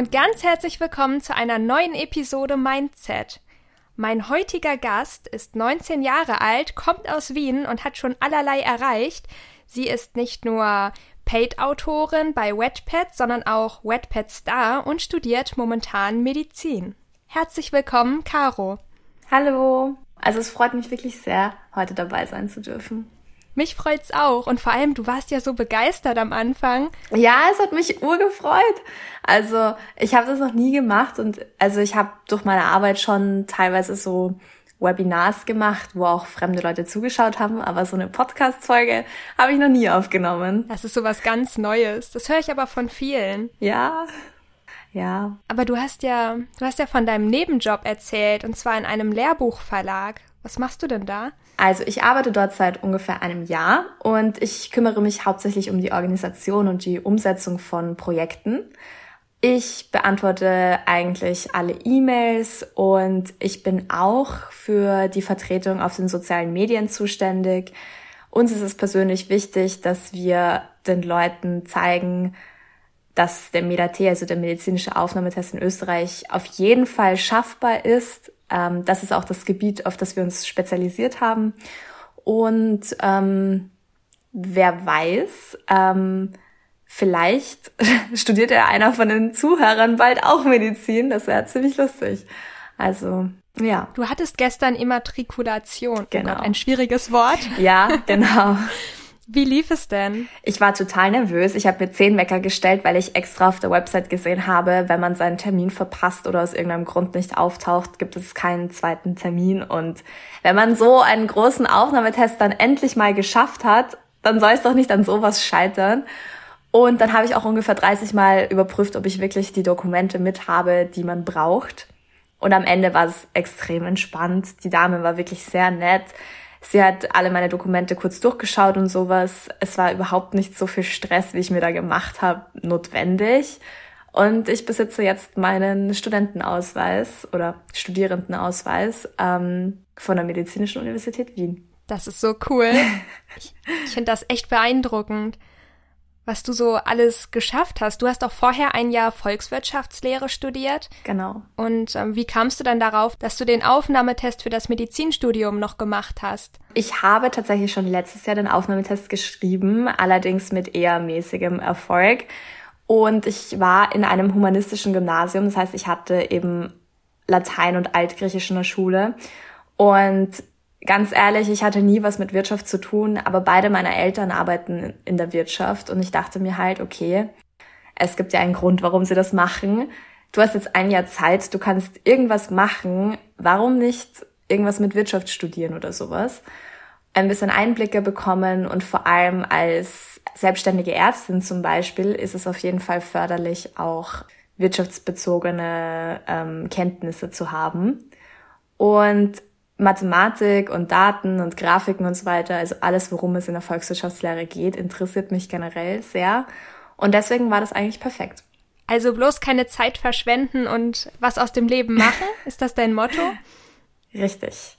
und ganz herzlich willkommen zu einer neuen Episode Mindset. Mein heutiger Gast ist 19 Jahre alt, kommt aus Wien und hat schon allerlei erreicht. Sie ist nicht nur Paid-Autorin bei Wetpad, sondern auch Wetpad-Star und studiert momentan Medizin. Herzlich willkommen, Caro. Hallo. Also es freut mich wirklich sehr, heute dabei sein zu dürfen. Mich freut's auch. Und vor allem, du warst ja so begeistert am Anfang. Ja, es hat mich urgefreut. Also ich habe das noch nie gemacht und also ich habe durch meine Arbeit schon teilweise so Webinars gemacht, wo auch fremde Leute zugeschaut haben, aber so eine Podcast-Folge habe ich noch nie aufgenommen. Das ist so was ganz Neues. Das höre ich aber von vielen. Ja. Ja. Aber du hast ja, du hast ja von deinem Nebenjob erzählt und zwar in einem Lehrbuchverlag. Was machst du denn da? Also ich arbeite dort seit ungefähr einem Jahr und ich kümmere mich hauptsächlich um die Organisation und die Umsetzung von Projekten. Ich beantworte eigentlich alle E-Mails und ich bin auch für die Vertretung auf den sozialen Medien zuständig. Uns ist es persönlich wichtig, dass wir den Leuten zeigen, dass der MEDAT, also der medizinische Aufnahmetest in Österreich, auf jeden Fall schaffbar ist ähm, das ist auch das Gebiet, auf das wir uns spezialisiert haben. Und ähm, wer weiß, ähm, vielleicht studiert ja einer von den Zuhörern bald auch Medizin. Das wäre ziemlich lustig. Also, ja. Du hattest gestern Immatrikulation. Genau. Oh Gott, ein schwieriges Wort. Ja, genau. Wie lief es denn? Ich war total nervös. Ich habe mir zehn Wecker gestellt, weil ich extra auf der Website gesehen habe, wenn man seinen Termin verpasst oder aus irgendeinem Grund nicht auftaucht, gibt es keinen zweiten Termin. Und wenn man so einen großen Aufnahmetest dann endlich mal geschafft hat, dann soll es doch nicht an sowas scheitern. Und dann habe ich auch ungefähr 30 Mal überprüft, ob ich wirklich die Dokumente mit habe, die man braucht. Und am Ende war es extrem entspannt. Die Dame war wirklich sehr nett. Sie hat alle meine Dokumente kurz durchgeschaut und sowas. Es war überhaupt nicht so viel Stress, wie ich mir da gemacht habe, notwendig. Und ich besitze jetzt meinen Studentenausweis oder Studierendenausweis ähm, von der Medizinischen Universität Wien. Das ist so cool. ich, ich finde das echt beeindruckend was du so alles geschafft hast. Du hast auch vorher ein Jahr Volkswirtschaftslehre studiert. Genau. Und ähm, wie kamst du dann darauf, dass du den Aufnahmetest für das Medizinstudium noch gemacht hast? Ich habe tatsächlich schon letztes Jahr den Aufnahmetest geschrieben, allerdings mit eher mäßigem Erfolg. Und ich war in einem humanistischen Gymnasium, das heißt, ich hatte eben Latein und Altgriechisch in der Schule. Und ganz ehrlich, ich hatte nie was mit Wirtschaft zu tun, aber beide meiner Eltern arbeiten in der Wirtschaft und ich dachte mir halt, okay, es gibt ja einen Grund, warum sie das machen. Du hast jetzt ein Jahr Zeit, du kannst irgendwas machen. Warum nicht irgendwas mit Wirtschaft studieren oder sowas? Ein bisschen Einblicke bekommen und vor allem als selbstständige Ärztin zum Beispiel ist es auf jeden Fall förderlich, auch wirtschaftsbezogene ähm, Kenntnisse zu haben. Und Mathematik und Daten und Grafiken und so weiter, also alles, worum es in der Volkswirtschaftslehre geht, interessiert mich generell sehr. Und deswegen war das eigentlich perfekt. Also bloß keine Zeit verschwenden und was aus dem Leben machen? Ist das dein Motto? Richtig.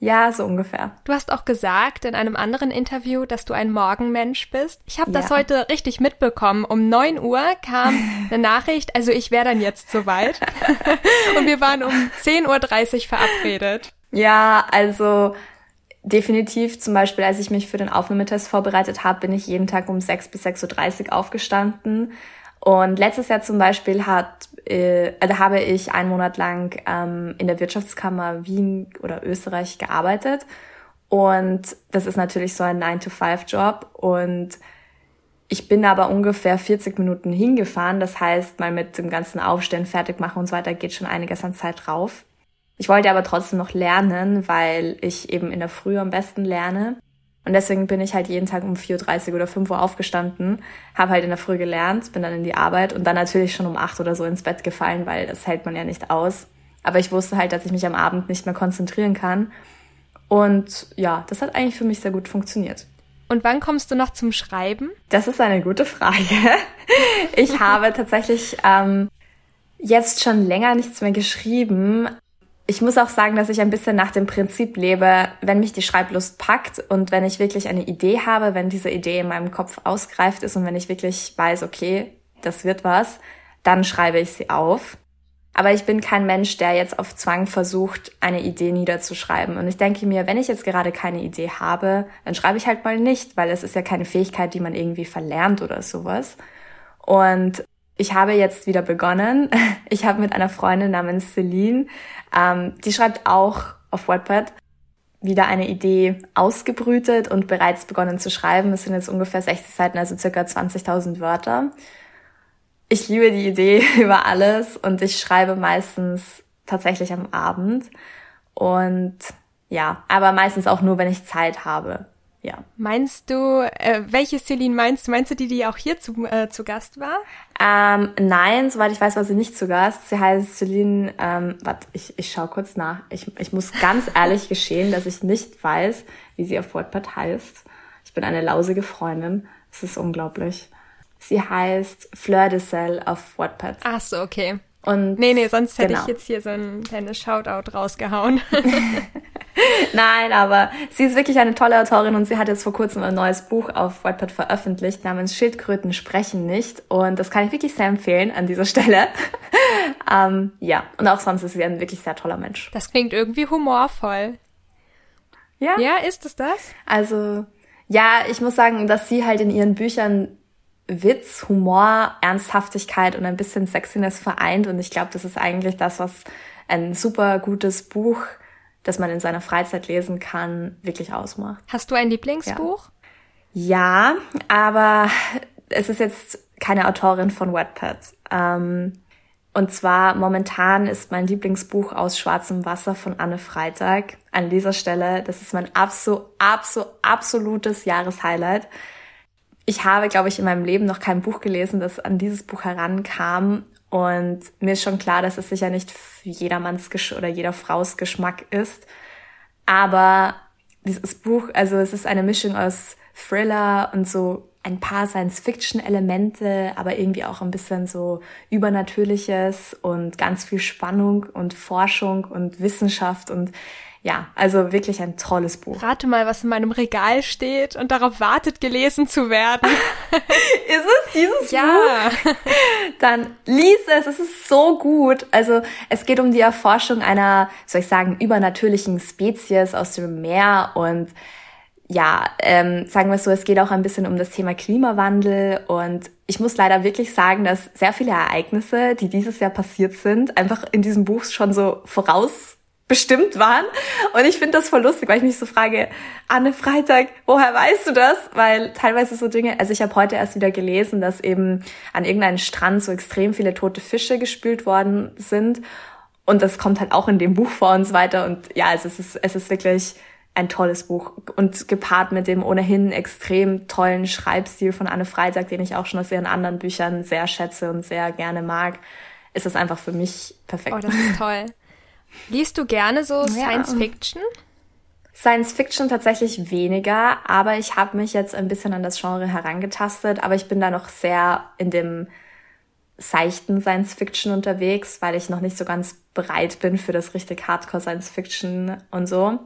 Ja, so ungefähr. Du hast auch gesagt in einem anderen Interview, dass du ein Morgenmensch bist. Ich habe ja. das heute richtig mitbekommen. Um neun Uhr kam eine Nachricht, also ich wäre dann jetzt soweit. und wir waren um 10.30 Uhr verabredet. Ja, also definitiv zum Beispiel, als ich mich für den Aufnahmetest vorbereitet habe, bin ich jeden Tag um 6 bis 6.30 Uhr aufgestanden. Und letztes Jahr zum Beispiel hat, äh, also habe ich einen Monat lang ähm, in der Wirtschaftskammer Wien oder Österreich gearbeitet. Und das ist natürlich so ein 9-to-5-Job. Und ich bin aber ungefähr 40 Minuten hingefahren. Das heißt, mal mit dem ganzen Aufstehen, fertig machen und so weiter geht schon einiges an Zeit drauf. Ich wollte aber trotzdem noch lernen, weil ich eben in der Früh am besten lerne. Und deswegen bin ich halt jeden Tag um 4.30 Uhr oder 5 Uhr aufgestanden, habe halt in der Früh gelernt, bin dann in die Arbeit und dann natürlich schon um 8 oder so ins Bett gefallen, weil das hält man ja nicht aus. Aber ich wusste halt, dass ich mich am Abend nicht mehr konzentrieren kann. Und ja, das hat eigentlich für mich sehr gut funktioniert. Und wann kommst du noch zum Schreiben? Das ist eine gute Frage. Ich habe tatsächlich ähm, jetzt schon länger nichts mehr geschrieben, ich muss auch sagen, dass ich ein bisschen nach dem Prinzip lebe, wenn mich die Schreiblust packt und wenn ich wirklich eine Idee habe, wenn diese Idee in meinem Kopf ausgereift ist und wenn ich wirklich weiß, okay, das wird was, dann schreibe ich sie auf. Aber ich bin kein Mensch, der jetzt auf Zwang versucht, eine Idee niederzuschreiben. Und ich denke mir, wenn ich jetzt gerade keine Idee habe, dann schreibe ich halt mal nicht, weil es ist ja keine Fähigkeit, die man irgendwie verlernt oder sowas. Und ich habe jetzt wieder begonnen. Ich habe mit einer Freundin namens Celine, ähm, die schreibt auch auf Wattpad, wieder eine Idee ausgebrütet und bereits begonnen zu schreiben. Es sind jetzt ungefähr 60 Seiten, also circa 20.000 Wörter ich liebe die Idee über alles und ich schreibe meistens tatsächlich am Abend. Und ja, aber meistens auch nur, wenn ich Zeit habe. Ja. Meinst du, äh, welche Celine meinst du? Meinst du die, die auch hier zu, äh, zu Gast war? Ähm, nein, soweit ich weiß, war sie nicht zu Gast. Sie heißt Celine, ähm, warte, ich, ich schau kurz nach. Ich, ich muss ganz ehrlich geschehen, dass ich nicht weiß, wie sie auf Wordpad heißt. Ich bin eine lausige Freundin. Es ist unglaublich. Sie heißt Fleur de Sel auf Wattpad. Ach so, okay. Und nee, nee, sonst hätte genau. ich jetzt hier so ein kleines Shoutout rausgehauen. Nein, aber sie ist wirklich eine tolle Autorin und sie hat jetzt vor kurzem ein neues Buch auf Wattpad veröffentlicht namens Schildkröten sprechen nicht und das kann ich wirklich sehr empfehlen an dieser Stelle. ähm, ja, und auch sonst ist sie ein wirklich sehr toller Mensch. Das klingt irgendwie humorvoll. Ja? Ja, ist es das? Also, ja, ich muss sagen, dass sie halt in ihren Büchern Witz, Humor, Ernsthaftigkeit und ein bisschen Sexiness vereint. Und ich glaube, das ist eigentlich das, was ein super gutes Buch, das man in seiner Freizeit lesen kann, wirklich ausmacht. Hast du ein Lieblingsbuch? Ja, ja aber es ist jetzt keine Autorin von Wattpad. Ähm, und zwar momentan ist mein Lieblingsbuch aus Schwarzem Wasser von Anne Freitag. An dieser Stelle, das ist mein absol, absol, absolutes Jahreshighlight ich habe, glaube ich, in meinem Leben noch kein Buch gelesen, das an dieses Buch herankam. Und mir ist schon klar, dass es sicher nicht jedermanns Gesch oder jeder Frau's Geschmack ist. Aber dieses Buch, also es ist eine Mischung aus Thriller und so ein paar Science-Fiction-Elemente, aber irgendwie auch ein bisschen so Übernatürliches und ganz viel Spannung und Forschung und Wissenschaft und ja, also wirklich ein tolles Buch. Rate mal, was in meinem Regal steht und darauf wartet, gelesen zu werden. ist es dieses ja. Buch? Dann lies es, es ist so gut. Also es geht um die Erforschung einer, soll ich sagen, übernatürlichen Spezies aus dem Meer und ja, ähm, sagen wir es so, es geht auch ein bisschen um das Thema Klimawandel und ich muss leider wirklich sagen, dass sehr viele Ereignisse, die dieses Jahr passiert sind, einfach in diesem Buch schon so voraus bestimmt waren. Und ich finde das voll lustig, weil ich mich so frage, Anne Freitag, woher weißt du das? Weil teilweise so Dinge, also ich habe heute erst wieder gelesen, dass eben an irgendeinem Strand so extrem viele tote Fische gespült worden sind. Und das kommt halt auch in dem Buch vor und so weiter. Und ja, also es ist, es ist wirklich ein tolles Buch. Und gepaart mit dem ohnehin extrem tollen Schreibstil von Anne Freitag, den ich auch schon aus ihren anderen Büchern sehr schätze und sehr gerne mag, ist es einfach für mich perfekt. Oh, das ist toll. Liest du gerne so Science Fiction? Science Fiction tatsächlich weniger, aber ich habe mich jetzt ein bisschen an das Genre herangetastet, aber ich bin da noch sehr in dem seichten Science Fiction unterwegs, weil ich noch nicht so ganz bereit bin für das richtig Hardcore Science Fiction und so.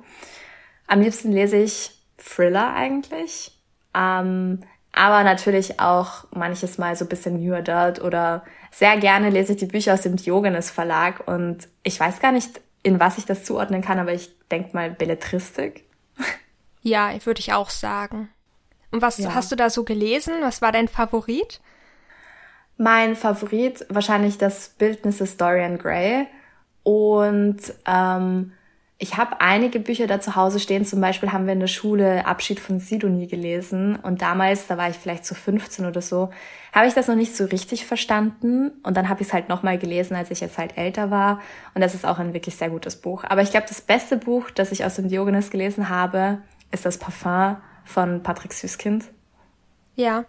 Am liebsten lese ich Thriller eigentlich, ähm, aber natürlich auch manches Mal so ein bisschen New Adult oder sehr gerne lese ich die Bücher aus dem Diogenes Verlag und ich weiß gar nicht, in was ich das zuordnen kann, aber ich denke mal Belletristik. Ja, würde ich auch sagen. Und was ja. hast du da so gelesen? Was war dein Favorit? Mein Favorit wahrscheinlich das Bildnis des Dorian Gray und ähm, ich habe einige Bücher da zu Hause stehen. Zum Beispiel haben wir in der Schule Abschied von Sidonie gelesen. Und damals, da war ich vielleicht so 15 oder so, habe ich das noch nicht so richtig verstanden. Und dann habe ich es halt nochmal gelesen, als ich jetzt halt älter war. Und das ist auch ein wirklich sehr gutes Buch. Aber ich glaube, das beste Buch, das ich aus dem Diogenes gelesen habe, ist das Parfum von Patrick Süßkind. Ja.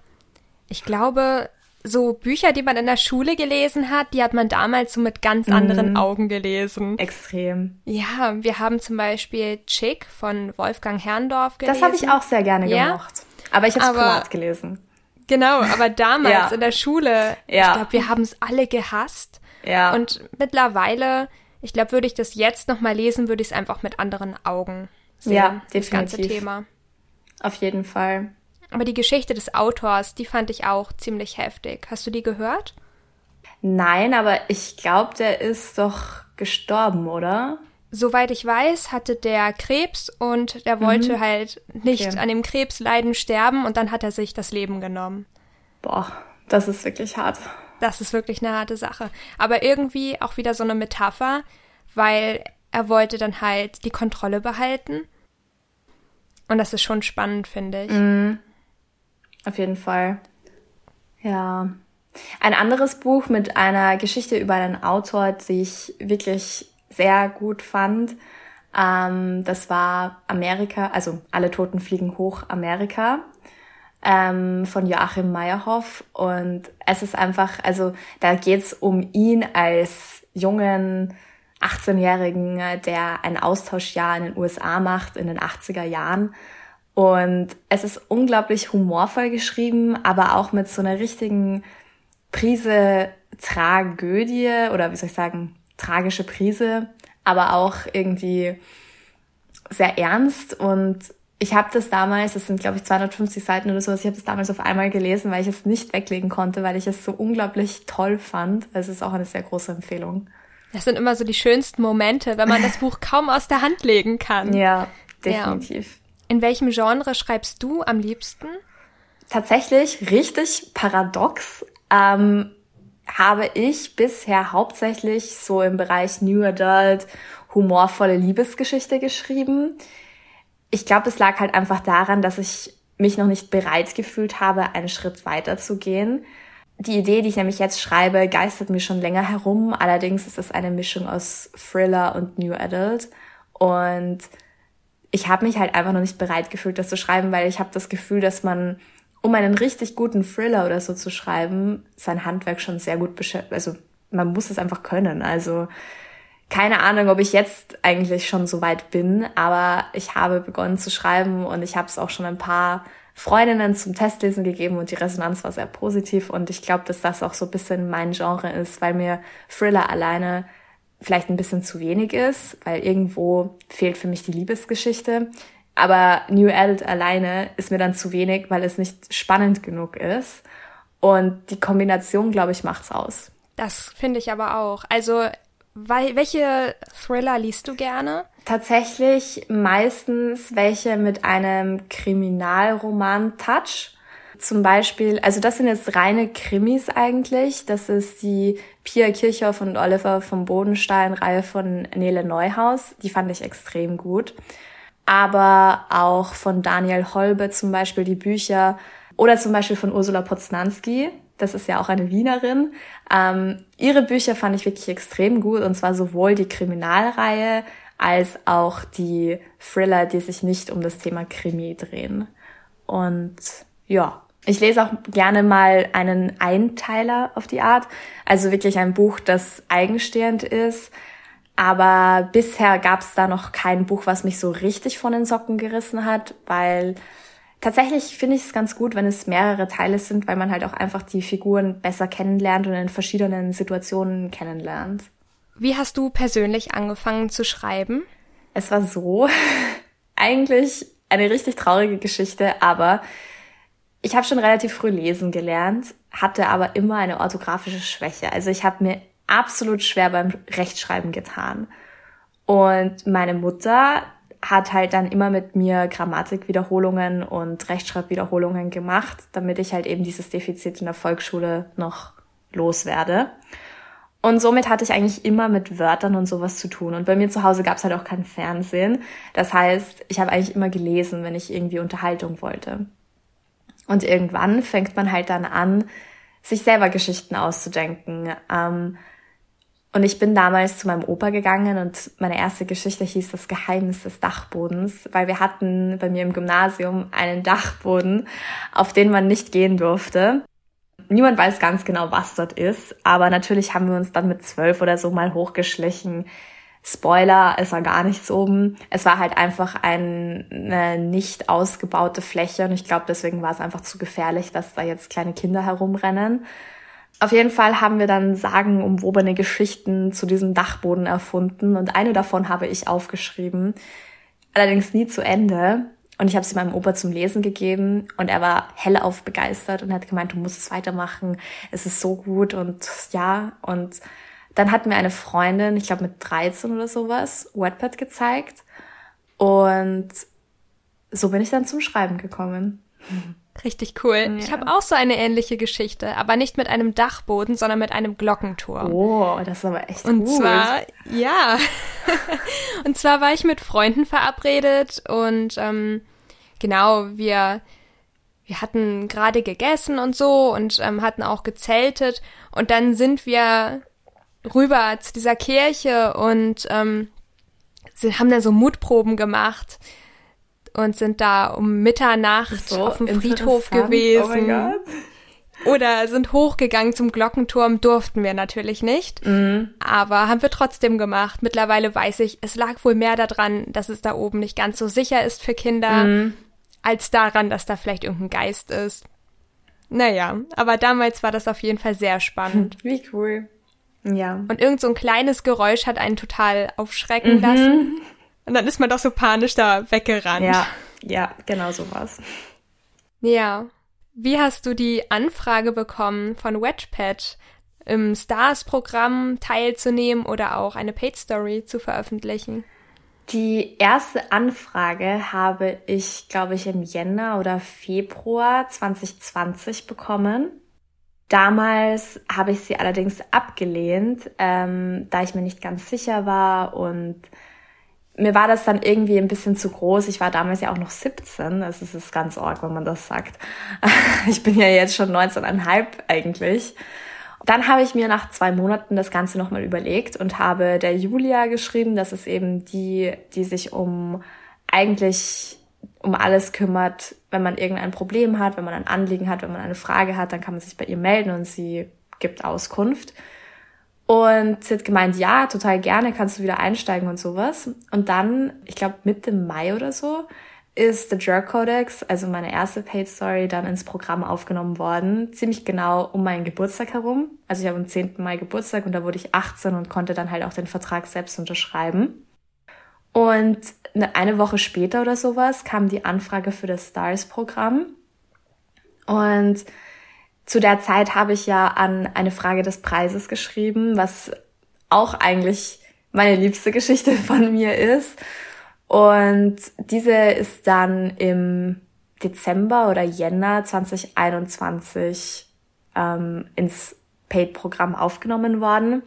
Ich glaube, so Bücher, die man in der Schule gelesen hat, die hat man damals so mit ganz anderen mm. Augen gelesen. Extrem. Ja, wir haben zum Beispiel Chick von Wolfgang Herrndorf gelesen. Das habe ich auch sehr gerne ja? gemocht. Aber ich habe es privat gelesen. Genau, aber damals ja. in der Schule, ja. ich glaube, wir haben es alle gehasst. Ja. Und mittlerweile, ich glaube, würde ich das jetzt nochmal lesen, würde ich es einfach mit anderen Augen sehen. Ja, definitiv. Das ganze Thema. Auf jeden Fall. Aber die Geschichte des Autors, die fand ich auch ziemlich heftig. Hast du die gehört? Nein, aber ich glaube, der ist doch gestorben, oder? Soweit ich weiß, hatte der Krebs und der wollte mhm. halt nicht okay. an dem Krebs leiden sterben und dann hat er sich das Leben genommen. Boah, das ist wirklich hart. Das ist wirklich eine harte Sache. Aber irgendwie auch wieder so eine Metapher, weil er wollte dann halt die Kontrolle behalten. Und das ist schon spannend, finde ich. Mhm. Auf jeden Fall. Ja. Ein anderes Buch mit einer Geschichte über einen Autor, die ich wirklich sehr gut fand, ähm, das war Amerika, also Alle Toten fliegen hoch Amerika ähm, von Joachim Meyerhoff. Und es ist einfach, also da geht's um ihn als jungen 18-Jährigen, der ein Austauschjahr in den USA macht in den 80er Jahren. Und es ist unglaublich humorvoll geschrieben, aber auch mit so einer richtigen Prise Tragödie oder wie soll ich sagen, tragische Prise, aber auch irgendwie sehr ernst und ich habe das damals, das sind glaube ich 250 Seiten oder sowas, ich habe das damals auf einmal gelesen, weil ich es nicht weglegen konnte, weil ich es so unglaublich toll fand. Es ist auch eine sehr große Empfehlung. Das sind immer so die schönsten Momente, wenn man das Buch kaum aus der Hand legen kann. Ja, definitiv. Ja. In welchem Genre schreibst du am liebsten? Tatsächlich richtig paradox. Ähm, habe ich bisher hauptsächlich so im Bereich New Adult humorvolle Liebesgeschichte geschrieben ich glaube, es lag halt einfach daran, dass ich mich noch nicht bereit gefühlt habe, einen Schritt weiter zu gehen. Die Idee, die ich nämlich jetzt schreibe, geistert mir schon länger herum. Allerdings ist es eine Mischung aus Thriller und New Adult. Und ich habe mich halt einfach noch nicht bereit gefühlt, das zu schreiben, weil ich habe das Gefühl, dass man, um einen richtig guten Thriller oder so zu schreiben, sein Handwerk schon sehr gut beschäftigt. Also man muss es einfach können. Also keine Ahnung, ob ich jetzt eigentlich schon so weit bin, aber ich habe begonnen zu schreiben und ich habe es auch schon ein paar Freundinnen zum Testlesen gegeben und die Resonanz war sehr positiv und ich glaube, dass das auch so ein bisschen mein Genre ist, weil mir Thriller alleine vielleicht ein bisschen zu wenig ist, weil irgendwo fehlt für mich die Liebesgeschichte. Aber New Adult alleine ist mir dann zu wenig, weil es nicht spannend genug ist. Und die Kombination, glaube ich, macht's aus. Das finde ich aber auch. Also weil, welche Thriller liest du gerne? Tatsächlich meistens welche mit einem Kriminalroman-Touch. Zum Beispiel, also das sind jetzt reine Krimis eigentlich. Das ist die Pia Kirchhoff und Oliver vom Bodenstein-Reihe von Nele Neuhaus. Die fand ich extrem gut. Aber auch von Daniel Holbe zum Beispiel die Bücher oder zum Beispiel von Ursula Poznanski das ist ja auch eine Wienerin. Ähm, ihre Bücher fand ich wirklich extrem gut und zwar sowohl die Kriminalreihe als auch die Thriller, die sich nicht um das Thema Krimi drehen. Und ja, ich lese auch gerne mal einen Einteiler auf die Art, also wirklich ein Buch, das eigenstehend ist. Aber bisher gab es da noch kein Buch, was mich so richtig von den Socken gerissen hat, weil Tatsächlich finde ich es ganz gut, wenn es mehrere Teile sind, weil man halt auch einfach die Figuren besser kennenlernt und in verschiedenen Situationen kennenlernt. Wie hast du persönlich angefangen zu schreiben? Es war so, eigentlich eine richtig traurige Geschichte, aber ich habe schon relativ früh lesen gelernt, hatte aber immer eine orthografische Schwäche. Also ich habe mir absolut schwer beim Rechtschreiben getan. Und meine Mutter, hat halt dann immer mit mir Grammatikwiederholungen und Rechtschreibwiederholungen gemacht, damit ich halt eben dieses Defizit in der Volksschule noch loswerde. Und somit hatte ich eigentlich immer mit Wörtern und sowas zu tun. Und bei mir zu Hause gab es halt auch kein Fernsehen. Das heißt, ich habe eigentlich immer gelesen, wenn ich irgendwie Unterhaltung wollte. Und irgendwann fängt man halt dann an, sich selber Geschichten auszudenken. Ähm, und ich bin damals zu meinem Opa gegangen und meine erste Geschichte hieß Das Geheimnis des Dachbodens, weil wir hatten bei mir im Gymnasium einen Dachboden, auf den man nicht gehen durfte. Niemand weiß ganz genau, was dort ist, aber natürlich haben wir uns dann mit zwölf oder so mal hochgeschlichen. Spoiler, es war gar nichts oben. Es war halt einfach eine nicht ausgebaute Fläche und ich glaube, deswegen war es einfach zu gefährlich, dass da jetzt kleine Kinder herumrennen. Auf jeden Fall haben wir dann sagenumwobene Geschichten zu diesem Dachboden erfunden und eine davon habe ich aufgeschrieben. Allerdings nie zu Ende. Und ich habe sie meinem Opa zum Lesen gegeben und er war hellauf begeistert und hat gemeint, du musst es weitermachen, es ist so gut und ja. Und dann hat mir eine Freundin, ich glaube mit 13 oder sowas, Wattpad gezeigt und so bin ich dann zum Schreiben gekommen. Richtig cool. Ja. Ich habe auch so eine ähnliche Geschichte, aber nicht mit einem Dachboden, sondern mit einem Glockenturm. Oh, das ist aber echt und gut. Und zwar, ja. und zwar war ich mit Freunden verabredet und ähm, genau, wir wir hatten gerade gegessen und so und ähm, hatten auch gezeltet und dann sind wir rüber zu dieser Kirche und ähm, sie haben da so Mutproben gemacht und sind da um Mitternacht so, auf dem Friedhof gewesen. Oh Oder sind hochgegangen zum Glockenturm, durften wir natürlich nicht. Mhm. Aber haben wir trotzdem gemacht. Mittlerweile weiß ich, es lag wohl mehr daran, dass es da oben nicht ganz so sicher ist für Kinder, mhm. als daran, dass da vielleicht irgendein Geist ist. Naja, aber damals war das auf jeden Fall sehr spannend. Wie cool. Ja. Und irgend so ein kleines Geräusch hat einen total aufschrecken mhm. lassen. Und dann ist man doch so panisch da weggerannt. Ja, ja, genau so was. Ja. Wie hast du die Anfrage bekommen von Wedgepad, im Stars-Programm teilzunehmen oder auch eine Paid Story zu veröffentlichen? Die erste Anfrage habe ich, glaube ich, im Jänner oder Februar 2020 bekommen. Damals habe ich sie allerdings abgelehnt, ähm, da ich mir nicht ganz sicher war und mir war das dann irgendwie ein bisschen zu groß. Ich war damals ja auch noch 17. Also es ist ganz arg, wenn man das sagt. Ich bin ja jetzt schon 19,5 eigentlich. Dann habe ich mir nach zwei Monaten das Ganze nochmal überlegt und habe der Julia geschrieben, das ist eben die, die sich um eigentlich um alles kümmert, wenn man irgendein Problem hat, wenn man ein Anliegen hat, wenn man eine Frage hat, dann kann man sich bei ihr melden und sie gibt Auskunft. Und sie hat gemeint, ja, total gerne, kannst du wieder einsteigen und sowas. Und dann, ich glaube Mitte Mai oder so, ist The Jerk Codex, also meine erste Paid Story, dann ins Programm aufgenommen worden. Ziemlich genau um meinen Geburtstag herum. Also ich habe am 10. Mai Geburtstag und da wurde ich 18 und konnte dann halt auch den Vertrag selbst unterschreiben. Und eine Woche später oder sowas kam die Anfrage für das Stars-Programm. Und zu der Zeit habe ich ja an eine Frage des Preises geschrieben, was auch eigentlich meine liebste Geschichte von mir ist. Und diese ist dann im Dezember oder Jänner 2021 ähm, ins Paid-Programm aufgenommen worden.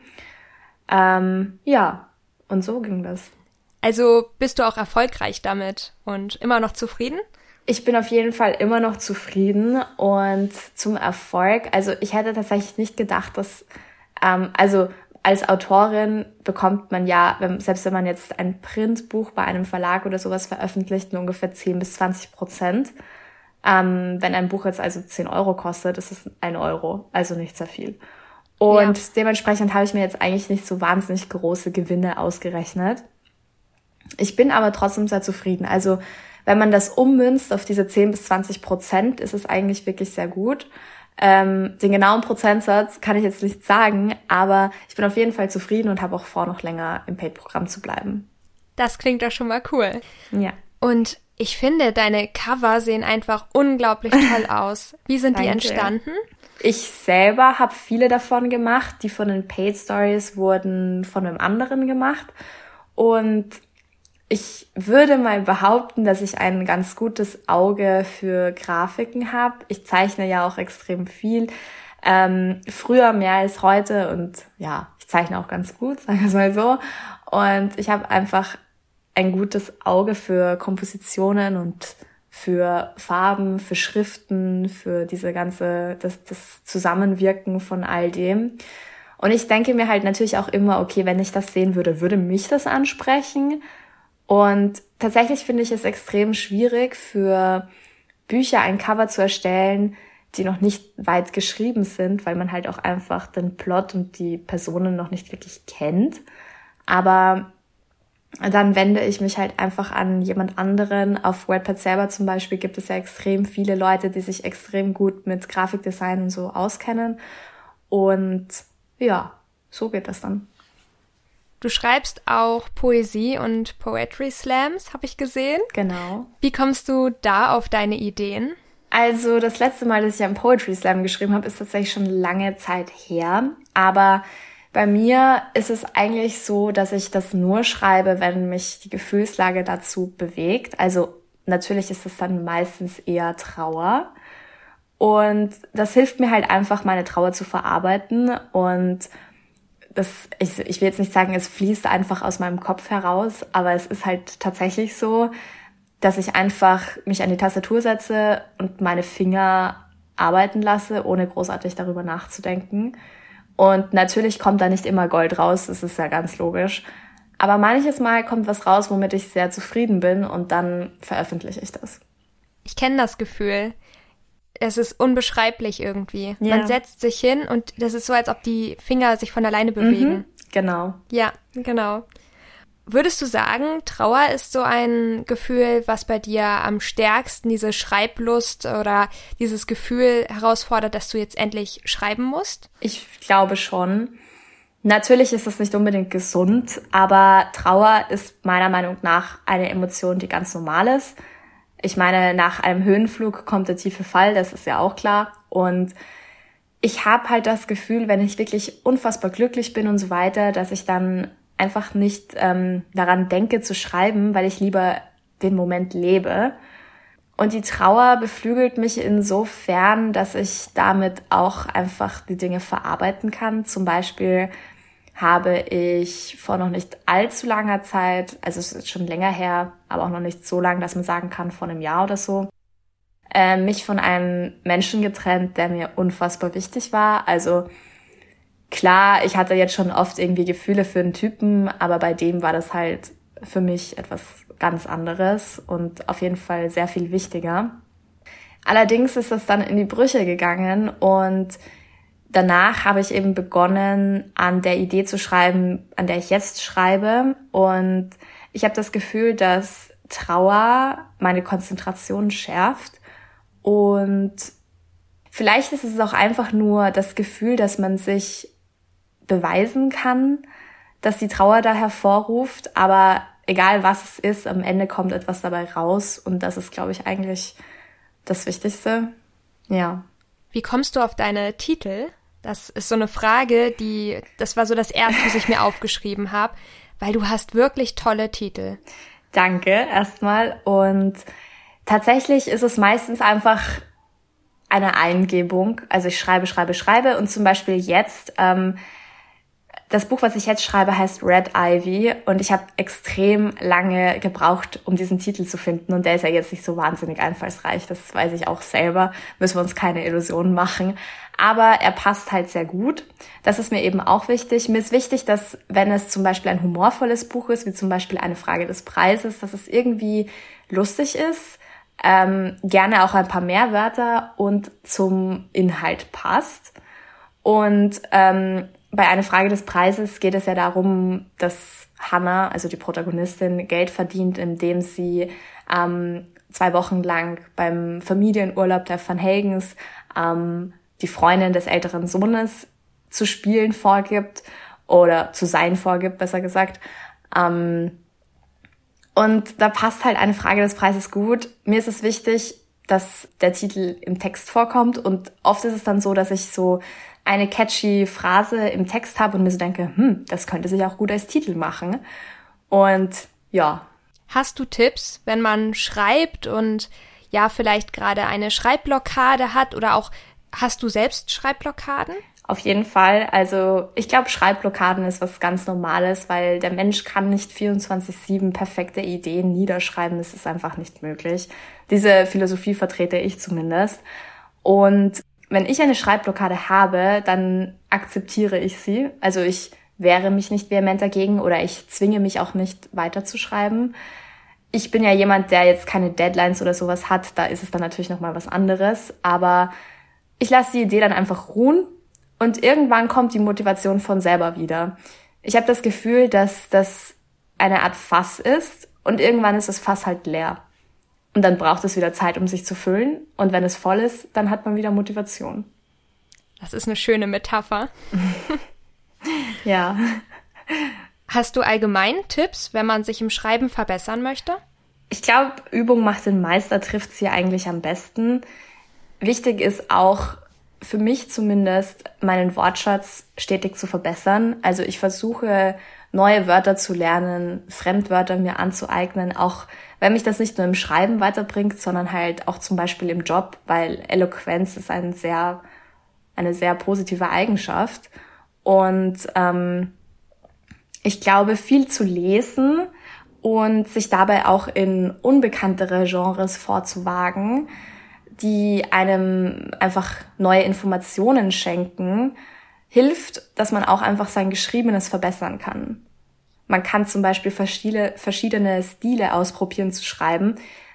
Ähm, ja, und so ging das. Also bist du auch erfolgreich damit und immer noch zufrieden? Ich bin auf jeden Fall immer noch zufrieden und zum Erfolg. Also ich hätte tatsächlich nicht gedacht, dass, ähm, also als Autorin bekommt man ja, wenn, selbst wenn man jetzt ein Printbuch bei einem Verlag oder sowas veröffentlicht, nur ungefähr 10 bis 20 Prozent. Ähm, wenn ein Buch jetzt also 10 Euro kostet, ist es ein Euro, also nicht sehr viel. Und ja. dementsprechend habe ich mir jetzt eigentlich nicht so wahnsinnig große Gewinne ausgerechnet. Ich bin aber trotzdem sehr zufrieden. Also wenn man das ummünzt auf diese 10 bis 20 Prozent, ist es eigentlich wirklich sehr gut. Ähm, den genauen Prozentsatz kann ich jetzt nicht sagen, aber ich bin auf jeden Fall zufrieden und habe auch vor, noch länger im Paid-Programm zu bleiben. Das klingt doch schon mal cool. Ja. Und ich finde, deine Cover sehen einfach unglaublich toll aus. Wie sind die entstanden? Ich selber habe viele davon gemacht. Die von den Paid Stories wurden von einem anderen gemacht. Und ich würde mal behaupten, dass ich ein ganz gutes Auge für Grafiken habe. Ich zeichne ja auch extrem viel. Ähm, früher mehr als heute und ja, ich zeichne auch ganz gut, sagen wir es mal so. Und ich habe einfach ein gutes Auge für Kompositionen und für Farben, für Schriften, für diese ganze, das, das Zusammenwirken von all dem. Und ich denke mir halt natürlich auch immer, okay, wenn ich das sehen würde, würde mich das ansprechen? Und tatsächlich finde ich es extrem schwierig für Bücher ein Cover zu erstellen, die noch nicht weit geschrieben sind, weil man halt auch einfach den Plot und die Personen noch nicht wirklich kennt. Aber dann wende ich mich halt einfach an jemand anderen. Auf Wattpad selber zum Beispiel gibt es ja extrem viele Leute, die sich extrem gut mit Grafikdesign und so auskennen. Und ja, so geht das dann. Du schreibst auch Poesie und Poetry Slams, habe ich gesehen. Genau. Wie kommst du da auf deine Ideen? Also das letzte Mal, dass ich einen Poetry Slam geschrieben habe, ist tatsächlich schon lange Zeit her. Aber bei mir ist es eigentlich so, dass ich das nur schreibe, wenn mich die Gefühlslage dazu bewegt. Also natürlich ist es dann meistens eher Trauer. Und das hilft mir halt einfach, meine Trauer zu verarbeiten. Und das, ich, ich will jetzt nicht sagen, es fließt einfach aus meinem Kopf heraus, aber es ist halt tatsächlich so, dass ich einfach mich an die Tastatur setze und meine Finger arbeiten lasse, ohne großartig darüber nachzudenken. Und natürlich kommt da nicht immer Gold raus, das ist ja ganz logisch. Aber manches Mal kommt was raus, womit ich sehr zufrieden bin und dann veröffentliche ich das. Ich kenne das Gefühl. Es ist unbeschreiblich irgendwie. Ja. Man setzt sich hin und das ist so, als ob die Finger sich von alleine bewegen. Mhm, genau. Ja, genau. Würdest du sagen, Trauer ist so ein Gefühl, was bei dir am stärksten diese Schreiblust oder dieses Gefühl herausfordert, dass du jetzt endlich schreiben musst? Ich glaube schon. Natürlich ist es nicht unbedingt gesund, aber Trauer ist meiner Meinung nach eine Emotion, die ganz normal ist. Ich meine, nach einem Höhenflug kommt der tiefe Fall, das ist ja auch klar. Und ich habe halt das Gefühl, wenn ich wirklich unfassbar glücklich bin und so weiter, dass ich dann einfach nicht ähm, daran denke zu schreiben, weil ich lieber den Moment lebe. Und die Trauer beflügelt mich insofern, dass ich damit auch einfach die Dinge verarbeiten kann. Zum Beispiel habe ich vor noch nicht allzu langer Zeit, also es ist schon länger her, aber auch noch nicht so lang, dass man sagen kann, vor einem Jahr oder so, äh, mich von einem Menschen getrennt, der mir unfassbar wichtig war. Also klar, ich hatte jetzt schon oft irgendwie Gefühle für einen Typen, aber bei dem war das halt für mich etwas ganz anderes und auf jeden Fall sehr viel wichtiger. Allerdings ist das dann in die Brüche gegangen und danach habe ich eben begonnen, an der Idee zu schreiben, an der ich jetzt schreibe. Und ich habe das Gefühl, dass Trauer meine Konzentration schärft und vielleicht ist es auch einfach nur das Gefühl, dass man sich beweisen kann, dass die Trauer da hervorruft, aber egal was es ist, am Ende kommt etwas dabei raus und das ist, glaube ich, eigentlich das Wichtigste. Ja. Wie kommst du auf deine Titel? Das ist so eine Frage, die, das war so das erste, was ich mir aufgeschrieben habe, weil du hast wirklich tolle Titel. Danke erstmal und tatsächlich ist es meistens einfach eine Eingebung. Also ich schreibe, schreibe, schreibe und zum Beispiel jetzt ähm, das Buch, was ich jetzt schreibe, heißt Red Ivy und ich habe extrem lange gebraucht, um diesen Titel zu finden und der ist ja jetzt nicht so wahnsinnig einfallsreich, das weiß ich auch selber, müssen wir uns keine Illusionen machen, aber er passt halt sehr gut. Das ist mir eben auch wichtig. Mir ist wichtig, dass wenn es zum Beispiel ein humorvolles Buch ist, wie zum Beispiel eine Frage des Preises, dass es irgendwie lustig ist, ähm, gerne auch ein paar mehr Wörter und zum Inhalt passt. Und ähm, bei einer Frage des Preises geht es ja darum, dass Hannah, also die Protagonistin, Geld verdient, indem sie ähm, zwei Wochen lang beim Familienurlaub der Van Hagens ähm, die Freundin des älteren Sohnes zu spielen vorgibt oder zu sein vorgibt, besser gesagt. Ähm, und da passt halt eine Frage des Preises gut. Mir ist es wichtig, dass der Titel im Text vorkommt und oft ist es dann so, dass ich so eine catchy Phrase im Text habe und mir so denke, hm, das könnte sich auch gut als Titel machen. Und ja. Hast du Tipps, wenn man schreibt und ja, vielleicht gerade eine Schreibblockade hat oder auch hast du selbst Schreibblockaden? Auf jeden Fall. Also ich glaube, Schreibblockaden ist was ganz Normales, weil der Mensch kann nicht 24-7 perfekte Ideen niederschreiben. Das ist einfach nicht möglich. Diese Philosophie vertrete ich zumindest. Und wenn ich eine Schreibblockade habe, dann akzeptiere ich sie. Also ich wehre mich nicht vehement dagegen oder ich zwinge mich auch nicht weiterzuschreiben. Ich bin ja jemand, der jetzt keine Deadlines oder sowas hat, da ist es dann natürlich nochmal was anderes, aber ich lasse die Idee dann einfach ruhen und irgendwann kommt die Motivation von selber wieder. Ich habe das Gefühl, dass das eine Art Fass ist und irgendwann ist das Fass halt leer. Und dann braucht es wieder Zeit, um sich zu füllen. Und wenn es voll ist, dann hat man wieder Motivation. Das ist eine schöne Metapher. ja. Hast du allgemein Tipps, wenn man sich im Schreiben verbessern möchte? Ich glaube, Übung macht den Meister, trifft sie eigentlich am besten. Wichtig ist auch für mich zumindest, meinen Wortschatz stetig zu verbessern. Also ich versuche neue Wörter zu lernen, Fremdwörter mir anzueignen, auch wenn mich das nicht nur im Schreiben weiterbringt, sondern halt auch zum Beispiel im Job, weil Eloquenz ist ein sehr, eine sehr positive Eigenschaft. Und ähm, ich glaube, viel zu lesen und sich dabei auch in unbekanntere Genres vorzuwagen, die einem einfach neue Informationen schenken, hilft, dass man auch einfach sein Geschriebenes verbessern kann. Man kann zum Beispiel verschiedene, verschiedene Stile ausprobieren zu schreiben.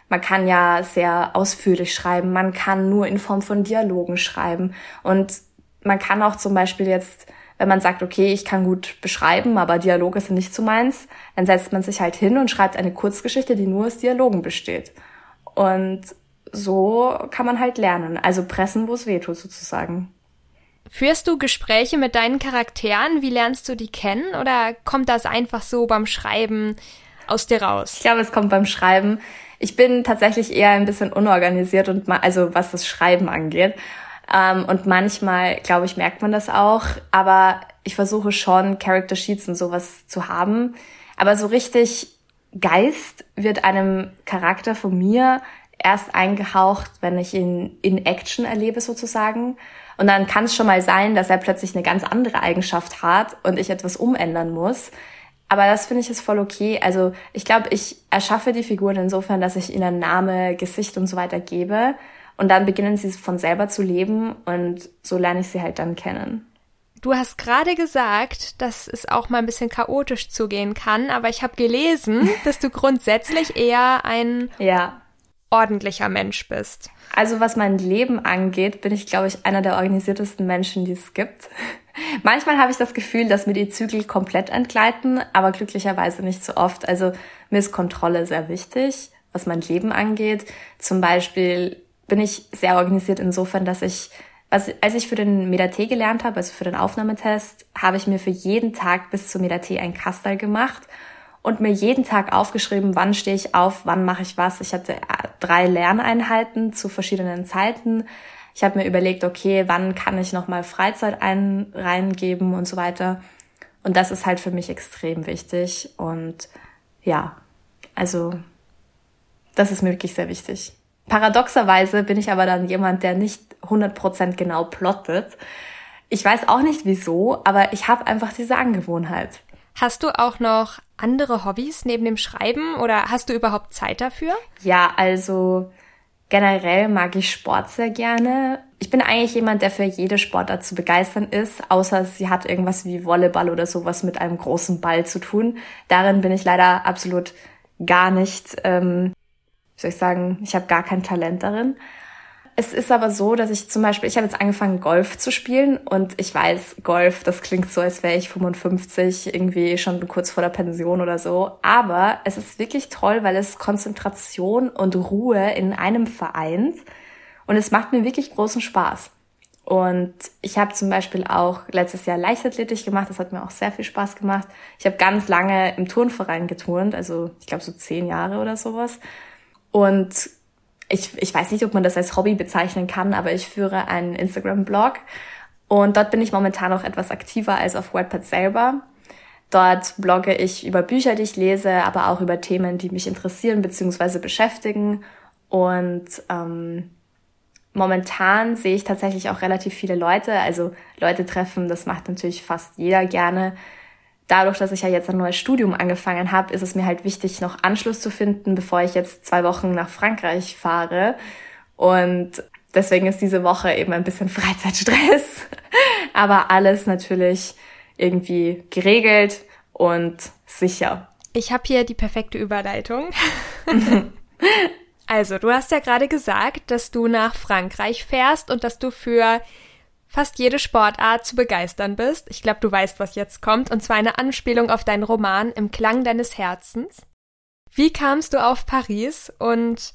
Man kann ja sehr ausführlich schreiben, man kann nur in Form von Dialogen schreiben und man kann auch zum Beispiel jetzt, wenn man sagt, okay, ich kann gut beschreiben, aber Dialoge sind nicht zu meins, dann setzt man sich halt hin und schreibt eine Kurzgeschichte, die nur aus Dialogen besteht. Und so kann man halt lernen. Also pressen, wo es weh tut, sozusagen. Führst du Gespräche mit deinen Charakteren? Wie lernst du die kennen? Oder kommt das einfach so beim Schreiben aus dir raus? Ich glaube, es kommt beim Schreiben. Ich bin tatsächlich eher ein bisschen unorganisiert und also was das Schreiben angeht. Ähm, und manchmal, glaube ich, merkt man das auch. Aber ich versuche schon, Character Sheets und sowas zu haben. Aber so richtig Geist wird einem Charakter von mir erst eingehaucht, wenn ich ihn in Action erlebe sozusagen. Und dann kann es schon mal sein, dass er plötzlich eine ganz andere Eigenschaft hat und ich etwas umändern muss. Aber das finde ich ist voll okay. Also ich glaube, ich erschaffe die Figuren insofern, dass ich ihnen Name, Gesicht und so weiter gebe. Und dann beginnen sie von selber zu leben und so lerne ich sie halt dann kennen. Du hast gerade gesagt, dass es auch mal ein bisschen chaotisch zugehen kann, aber ich habe gelesen, dass du grundsätzlich eher ein ja ordentlicher Mensch bist? Also was mein Leben angeht, bin ich, glaube ich, einer der organisiertesten Menschen, die es gibt. Manchmal habe ich das Gefühl, dass mir die Zügel komplett entgleiten, aber glücklicherweise nicht so oft. Also mir ist Kontrolle sehr wichtig, was mein Leben angeht. Zum Beispiel bin ich sehr organisiert insofern, dass ich, als ich für den Medate gelernt habe, also für den Aufnahmetest, habe ich mir für jeden Tag bis zum Medate ein Kastal gemacht und mir jeden Tag aufgeschrieben, wann stehe ich auf, wann mache ich was. Ich hatte drei Lerneinheiten zu verschiedenen Zeiten. Ich habe mir überlegt, okay, wann kann ich nochmal Freizeit ein, reingeben und so weiter. Und das ist halt für mich extrem wichtig. Und ja, also das ist mir wirklich sehr wichtig. Paradoxerweise bin ich aber dann jemand, der nicht 100% genau plottet. Ich weiß auch nicht wieso, aber ich habe einfach diese Angewohnheit. Hast du auch noch andere Hobbys neben dem Schreiben oder hast du überhaupt Zeit dafür? Ja, also generell mag ich Sport sehr gerne. Ich bin eigentlich jemand, der für jede Sportart zu begeistern ist, außer sie hat irgendwas wie Volleyball oder sowas mit einem großen Ball zu tun. Darin bin ich leider absolut gar nicht, ähm, wie soll ich sagen, ich habe gar kein Talent darin. Es ist aber so, dass ich zum Beispiel, ich habe jetzt angefangen, Golf zu spielen und ich weiß, Golf, das klingt so, als wäre ich 55, irgendwie schon kurz vor der Pension oder so. Aber es ist wirklich toll, weil es Konzentration und Ruhe in einem vereint und es macht mir wirklich großen Spaß. Und ich habe zum Beispiel auch letztes Jahr Leichtathletik gemacht, das hat mir auch sehr viel Spaß gemacht. Ich habe ganz lange im Turnverein geturnt, also ich glaube so zehn Jahre oder sowas. Und ich, ich weiß nicht, ob man das als Hobby bezeichnen kann, aber ich führe einen Instagram-Blog und dort bin ich momentan noch etwas aktiver als auf Wattpad selber. Dort blogge ich über Bücher, die ich lese, aber auch über Themen, die mich interessieren bzw. beschäftigen. Und ähm, momentan sehe ich tatsächlich auch relativ viele Leute. Also Leute treffen, das macht natürlich fast jeder gerne dadurch, dass ich ja jetzt ein neues Studium angefangen habe, ist es mir halt wichtig, noch Anschluss zu finden, bevor ich jetzt zwei Wochen nach Frankreich fahre. Und deswegen ist diese Woche eben ein bisschen Freizeitstress. Aber alles natürlich irgendwie geregelt und sicher. Ich habe hier die perfekte Überleitung. also, du hast ja gerade gesagt, dass du nach Frankreich fährst und dass du für fast jede Sportart zu begeistern bist. Ich glaube, du weißt, was jetzt kommt, und zwar eine Anspielung auf deinen Roman Im Klang deines Herzens. Wie kamst du auf Paris und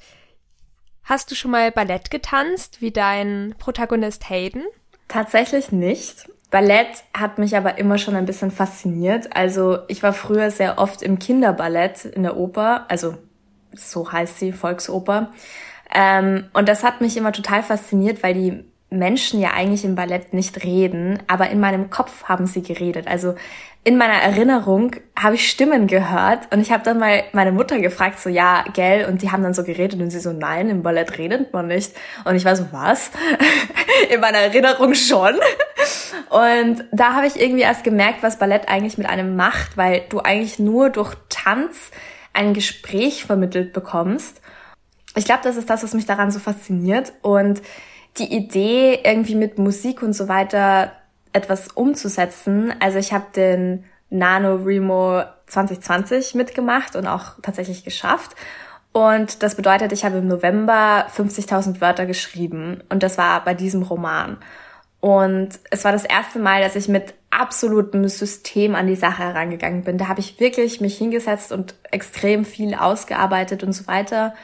hast du schon mal Ballett getanzt, wie dein Protagonist Hayden? Tatsächlich nicht. Ballett hat mich aber immer schon ein bisschen fasziniert. Also ich war früher sehr oft im Kinderballett in der Oper, also so heißt sie, Volksoper. Ähm, und das hat mich immer total fasziniert, weil die Menschen ja eigentlich im Ballett nicht reden, aber in meinem Kopf haben sie geredet. Also in meiner Erinnerung habe ich Stimmen gehört und ich habe dann mal meine Mutter gefragt, so ja, gell, und die haben dann so geredet und sie so, nein, im Ballett redet man nicht. Und ich war so, was? in meiner Erinnerung schon. Und da habe ich irgendwie erst gemerkt, was Ballett eigentlich mit einem macht, weil du eigentlich nur durch Tanz ein Gespräch vermittelt bekommst. Ich glaube, das ist das, was mich daran so fasziniert. Und die Idee, irgendwie mit Musik und so weiter etwas umzusetzen. Also ich habe den Nano Remo 2020 mitgemacht und auch tatsächlich geschafft. Und das bedeutet, ich habe im November 50.000 Wörter geschrieben und das war bei diesem Roman. Und es war das erste Mal, dass ich mit absolutem System an die Sache herangegangen bin. Da habe ich wirklich mich hingesetzt und extrem viel ausgearbeitet und so weiter.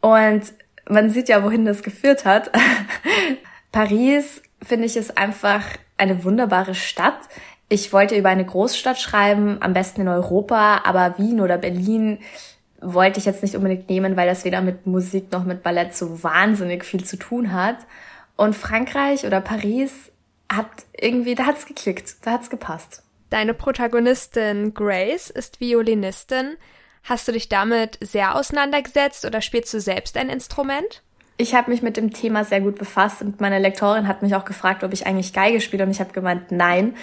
Und man sieht ja, wohin das geführt hat. Paris finde ich ist einfach eine wunderbare Stadt. Ich wollte über eine Großstadt schreiben, am besten in Europa, aber Wien oder Berlin wollte ich jetzt nicht unbedingt nehmen, weil das weder mit Musik noch mit Ballett so wahnsinnig viel zu tun hat. Und Frankreich oder Paris hat irgendwie, da hat's geklickt, da hat's gepasst. Deine Protagonistin Grace ist Violinistin. Hast du dich damit sehr auseinandergesetzt oder spielst du selbst ein Instrument? ich habe mich mit dem Thema sehr gut befasst und meine Lektorin hat mich auch gefragt, ob ich eigentlich Geige spiele und ich habe gemeint, nein.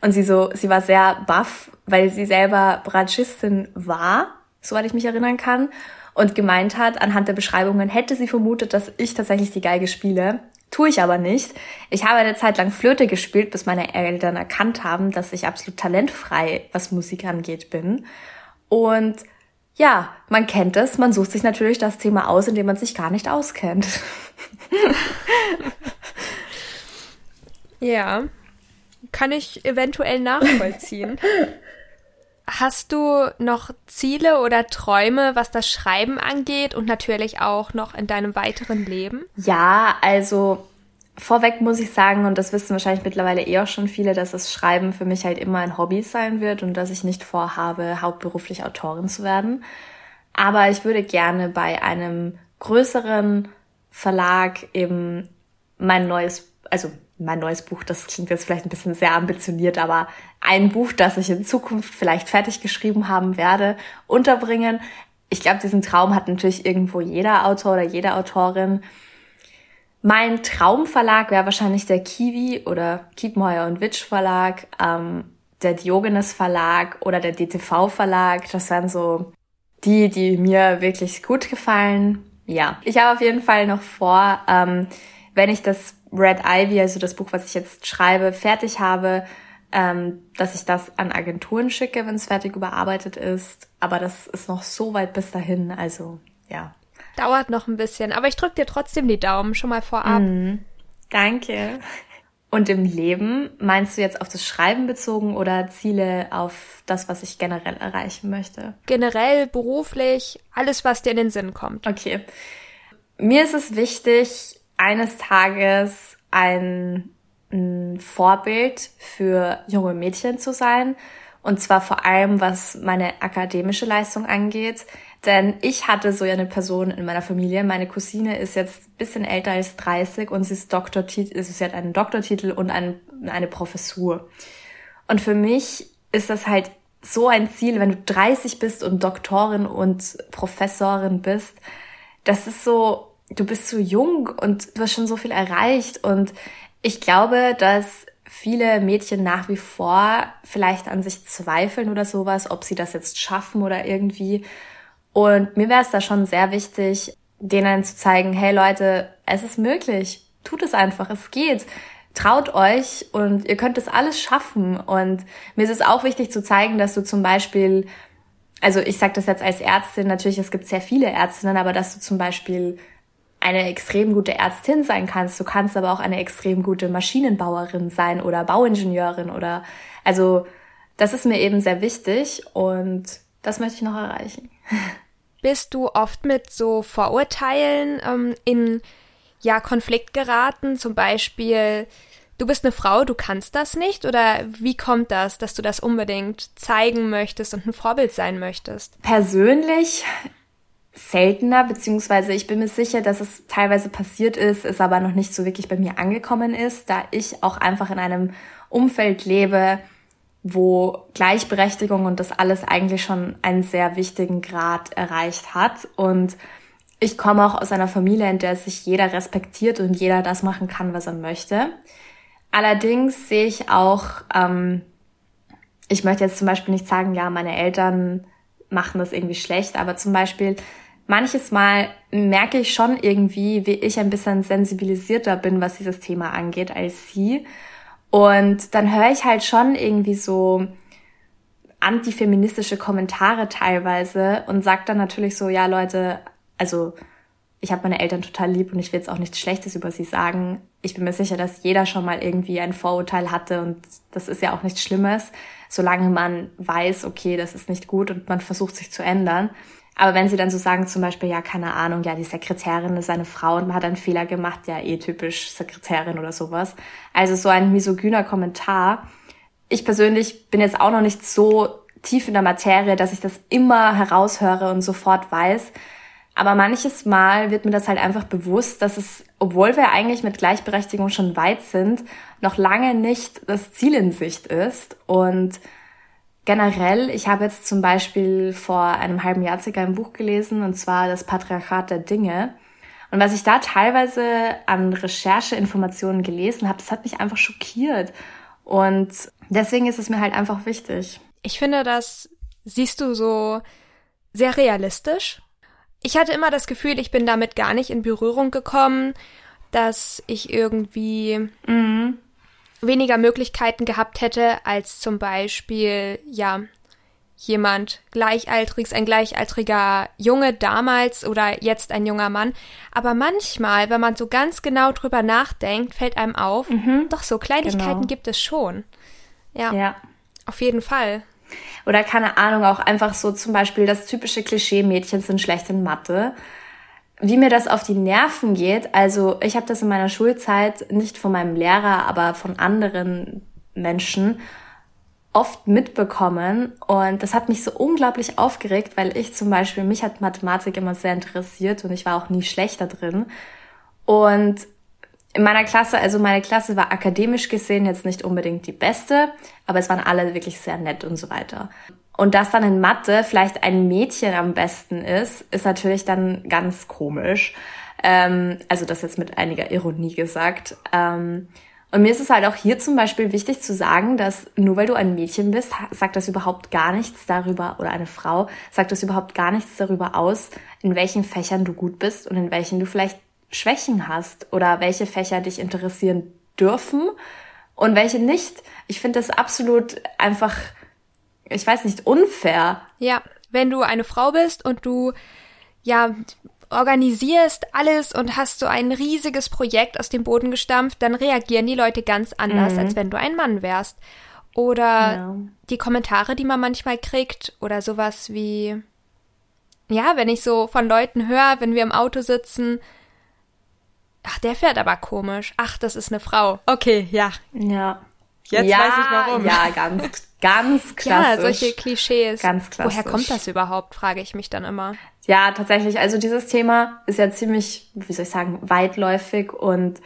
Und sie so, sie war sehr baff, weil sie selber Bratschistin war, soweit ich mich erinnern kann, und gemeint hat, anhand der Beschreibungen hätte sie vermutet, dass ich tatsächlich die Geige spiele. Tue ich aber nicht. Ich habe eine Zeit lang Flöte gespielt, bis meine Eltern erkannt haben, dass ich absolut talentfrei, was Musik angeht, bin. Und ja, man kennt es, man sucht sich natürlich das Thema aus, in dem man sich gar nicht auskennt. ja, kann ich eventuell nachvollziehen. Hast du noch Ziele oder Träume, was das Schreiben angeht und natürlich auch noch in deinem weiteren Leben? Ja, also Vorweg muss ich sagen, und das wissen wahrscheinlich mittlerweile eh auch schon viele, dass das Schreiben für mich halt immer ein Hobby sein wird und dass ich nicht vorhabe, hauptberuflich Autorin zu werden. Aber ich würde gerne bei einem größeren Verlag eben mein neues, also mein neues Buch, das klingt jetzt vielleicht ein bisschen sehr ambitioniert, aber ein Buch, das ich in Zukunft vielleicht fertig geschrieben haben werde, unterbringen. Ich glaube, diesen Traum hat natürlich irgendwo jeder Autor oder jede Autorin. Mein Traumverlag wäre wahrscheinlich der Kiwi oder Kiepenheuer und Witsch Verlag, ähm, der Diogenes Verlag oder der DTV Verlag. Das wären so die, die mir wirklich gut gefallen. Ja, ich habe auf jeden Fall noch vor, ähm, wenn ich das Red Ivy, also das Buch, was ich jetzt schreibe, fertig habe, ähm, dass ich das an Agenturen schicke, wenn es fertig überarbeitet ist. Aber das ist noch so weit bis dahin. Also ja, Dauert noch ein bisschen, aber ich drücke dir trotzdem die Daumen schon mal vorab. Mm, danke. Und im Leben meinst du jetzt auf das Schreiben bezogen oder Ziele auf das, was ich generell erreichen möchte? Generell, beruflich, alles, was dir in den Sinn kommt. Okay. Mir ist es wichtig, eines Tages ein, ein Vorbild für junge Mädchen zu sein. Und zwar vor allem, was meine akademische Leistung angeht. Denn ich hatte so eine Person in meiner Familie. Meine Cousine ist jetzt ein bisschen älter als 30 und sie ist Doktortitel, also sie hat einen Doktortitel und ein, eine Professur. Und für mich ist das halt so ein Ziel, wenn du 30 bist und Doktorin und Professorin bist. Das ist so, du bist so jung und du hast schon so viel erreicht. Und ich glaube, dass viele Mädchen nach wie vor vielleicht an sich zweifeln oder sowas, ob sie das jetzt schaffen oder irgendwie. Und mir wäre es da schon sehr wichtig, denen zu zeigen, hey Leute, es ist möglich. Tut es einfach, es geht. Traut euch und ihr könnt es alles schaffen. Und mir ist es auch wichtig zu zeigen, dass du zum Beispiel, also ich sage das jetzt als Ärztin, natürlich, es gibt sehr viele Ärztinnen, aber dass du zum Beispiel eine extrem gute Ärztin sein kannst. Du kannst aber auch eine extrem gute Maschinenbauerin sein oder Bauingenieurin oder, also, das ist mir eben sehr wichtig und das möchte ich noch erreichen. bist du oft mit so Vorurteilen ähm, in ja Konflikt geraten, zum Beispiel du bist eine Frau, du kannst das nicht? Oder wie kommt das, dass du das unbedingt zeigen möchtest und ein Vorbild sein möchtest? Persönlich seltener, beziehungsweise ich bin mir sicher, dass es teilweise passiert ist, es aber noch nicht so wirklich bei mir angekommen ist, da ich auch einfach in einem Umfeld lebe, wo Gleichberechtigung und das alles eigentlich schon einen sehr wichtigen Grad erreicht hat. Und ich komme auch aus einer Familie, in der sich jeder respektiert und jeder das machen kann, was er möchte. Allerdings sehe ich auch, ähm, ich möchte jetzt zum Beispiel nicht sagen, ja, meine Eltern machen das irgendwie schlecht, aber zum Beispiel manches Mal merke ich schon irgendwie, wie ich ein bisschen sensibilisierter bin, was dieses Thema angeht, als sie. Und dann höre ich halt schon irgendwie so antifeministische Kommentare teilweise und sage dann natürlich so, ja Leute, also ich habe meine Eltern total lieb und ich will jetzt auch nichts Schlechtes über sie sagen. Ich bin mir sicher, dass jeder schon mal irgendwie ein Vorurteil hatte und das ist ja auch nichts Schlimmes, solange man weiß, okay, das ist nicht gut und man versucht sich zu ändern. Aber wenn sie dann so sagen, zum Beispiel, ja, keine Ahnung, ja, die Sekretärin ist eine Frau und man hat einen Fehler gemacht, ja, eh typisch Sekretärin oder sowas. Also so ein misogyner Kommentar. Ich persönlich bin jetzt auch noch nicht so tief in der Materie, dass ich das immer heraushöre und sofort weiß. Aber manches Mal wird mir das halt einfach bewusst, dass es, obwohl wir eigentlich mit Gleichberechtigung schon weit sind, noch lange nicht das Ziel in Sicht ist und generell, ich habe jetzt zum Beispiel vor einem halben Jahr circa ein Buch gelesen, und zwar das Patriarchat der Dinge. Und was ich da teilweise an Rechercheinformationen gelesen habe, das hat mich einfach schockiert. Und deswegen ist es mir halt einfach wichtig. Ich finde, das siehst du so sehr realistisch. Ich hatte immer das Gefühl, ich bin damit gar nicht in Berührung gekommen, dass ich irgendwie mhm weniger Möglichkeiten gehabt hätte als zum Beispiel, ja, jemand gleichaltriges, ein gleichaltriger Junge damals oder jetzt ein junger Mann. Aber manchmal, wenn man so ganz genau drüber nachdenkt, fällt einem auf, mhm, doch so Kleinigkeiten genau. gibt es schon. Ja, ja. Auf jeden Fall. Oder keine Ahnung, auch einfach so zum Beispiel das typische Klischee, Mädchen sind schlecht in Mathe wie mir das auf die Nerven geht, also ich habe das in meiner Schulzeit nicht von meinem Lehrer, aber von anderen Menschen oft mitbekommen und das hat mich so unglaublich aufgeregt, weil ich zum Beispiel, mich hat Mathematik immer sehr interessiert und ich war auch nie schlechter drin. Und in meiner Klasse, also meine Klasse war akademisch gesehen jetzt nicht unbedingt die beste, aber es waren alle wirklich sehr nett und so weiter. Und dass dann in Mathe vielleicht ein Mädchen am besten ist, ist natürlich dann ganz komisch. Ähm, also das jetzt mit einiger Ironie gesagt. Ähm, und mir ist es halt auch hier zum Beispiel wichtig zu sagen, dass nur weil du ein Mädchen bist, sagt das überhaupt gar nichts darüber, oder eine Frau, sagt das überhaupt gar nichts darüber aus, in welchen Fächern du gut bist und in welchen du vielleicht Schwächen hast oder welche Fächer dich interessieren dürfen und welche nicht. Ich finde das absolut einfach ich weiß nicht, unfair. Ja, wenn du eine Frau bist und du, ja, organisierst alles und hast so ein riesiges Projekt aus dem Boden gestampft, dann reagieren die Leute ganz anders, mhm. als wenn du ein Mann wärst. Oder ja. die Kommentare, die man manchmal kriegt, oder sowas wie, ja, wenn ich so von Leuten höre, wenn wir im Auto sitzen, ach, der fährt aber komisch. Ach, das ist eine Frau. Okay, ja. Ja. Jetzt ja, weiß ich warum. Ja, ganz Ganz klassisch. Ja, solche Klischees. Ganz klassisch. Woher kommt das überhaupt, frage ich mich dann immer. Ja, tatsächlich. Also dieses Thema ist ja ziemlich, wie soll ich sagen, weitläufig und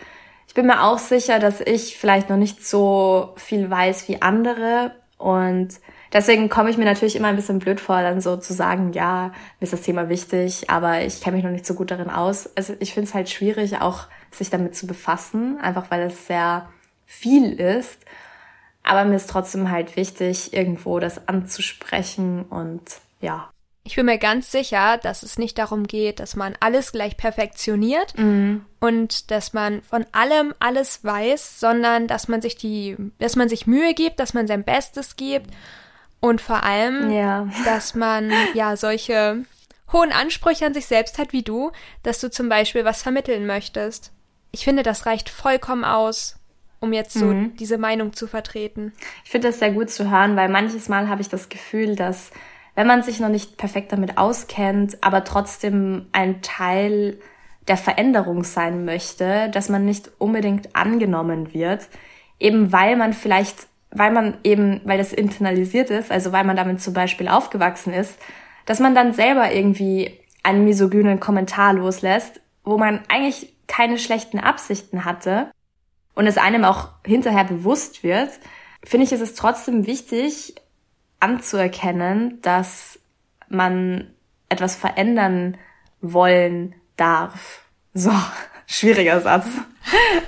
ich bin mir auch sicher, dass ich vielleicht noch nicht so viel weiß wie andere und deswegen komme ich mir natürlich immer ein bisschen blöd vor, dann so zu sagen, ja, mir ist das Thema wichtig, aber ich kenne mich noch nicht so gut darin aus. Also ich finde es halt schwierig, auch sich damit zu befassen, einfach weil es sehr viel ist. Aber mir ist trotzdem halt wichtig, irgendwo das anzusprechen und ja. Ich bin mir ganz sicher, dass es nicht darum geht, dass man alles gleich perfektioniert mhm. und dass man von allem alles weiß, sondern dass man sich die, dass man sich Mühe gibt, dass man sein Bestes gibt und vor allem, ja. dass man ja solche hohen Ansprüche an sich selbst hat wie du, dass du zum Beispiel was vermitteln möchtest. Ich finde, das reicht vollkommen aus, um jetzt so mhm. diese Meinung zu vertreten. Ich finde das sehr gut zu hören, weil manches Mal habe ich das Gefühl, dass wenn man sich noch nicht perfekt damit auskennt, aber trotzdem ein Teil der Veränderung sein möchte, dass man nicht unbedingt angenommen wird, eben weil man vielleicht, weil man eben, weil das internalisiert ist, also weil man damit zum Beispiel aufgewachsen ist, dass man dann selber irgendwie einen misogynen Kommentar loslässt, wo man eigentlich keine schlechten Absichten hatte und es einem auch hinterher bewusst wird, finde ich, ist es trotzdem wichtig anzuerkennen, dass man etwas verändern wollen darf. So, schwieriger Satz.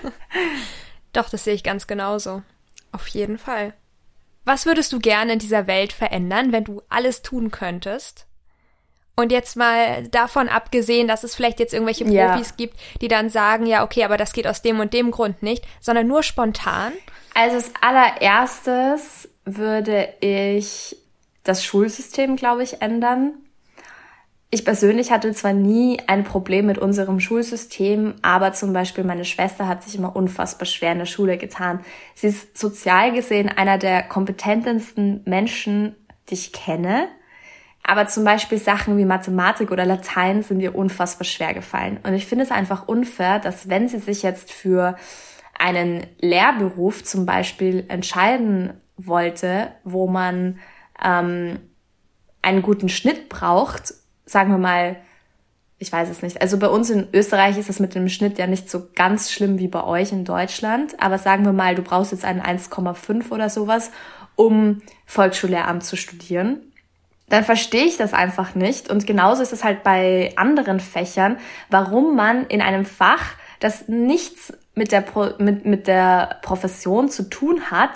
Doch, das sehe ich ganz genauso. Auf jeden Fall. Was würdest du gerne in dieser Welt verändern, wenn du alles tun könntest? Und jetzt mal davon abgesehen, dass es vielleicht jetzt irgendwelche Profis ja. gibt, die dann sagen, ja, okay, aber das geht aus dem und dem Grund nicht, sondern nur spontan. Also als allererstes würde ich das Schulsystem, glaube ich, ändern. Ich persönlich hatte zwar nie ein Problem mit unserem Schulsystem, aber zum Beispiel meine Schwester hat sich immer unfassbar schwer in der Schule getan. Sie ist sozial gesehen einer der kompetentesten Menschen, die ich kenne. Aber zum Beispiel Sachen wie Mathematik oder Latein sind ihr unfassbar schwer gefallen. Und ich finde es einfach unfair, dass wenn sie sich jetzt für einen Lehrberuf zum Beispiel entscheiden wollte, wo man ähm, einen guten Schnitt braucht, sagen wir mal, ich weiß es nicht. Also bei uns in Österreich ist es mit dem Schnitt ja nicht so ganz schlimm wie bei euch in Deutschland. Aber sagen wir mal, du brauchst jetzt einen 1,5 oder sowas, um Volksschullehramt zu studieren. Dann verstehe ich das einfach nicht. Und genauso ist es halt bei anderen Fächern, warum man in einem Fach, das nichts mit der, Pro mit, mit der Profession zu tun hat,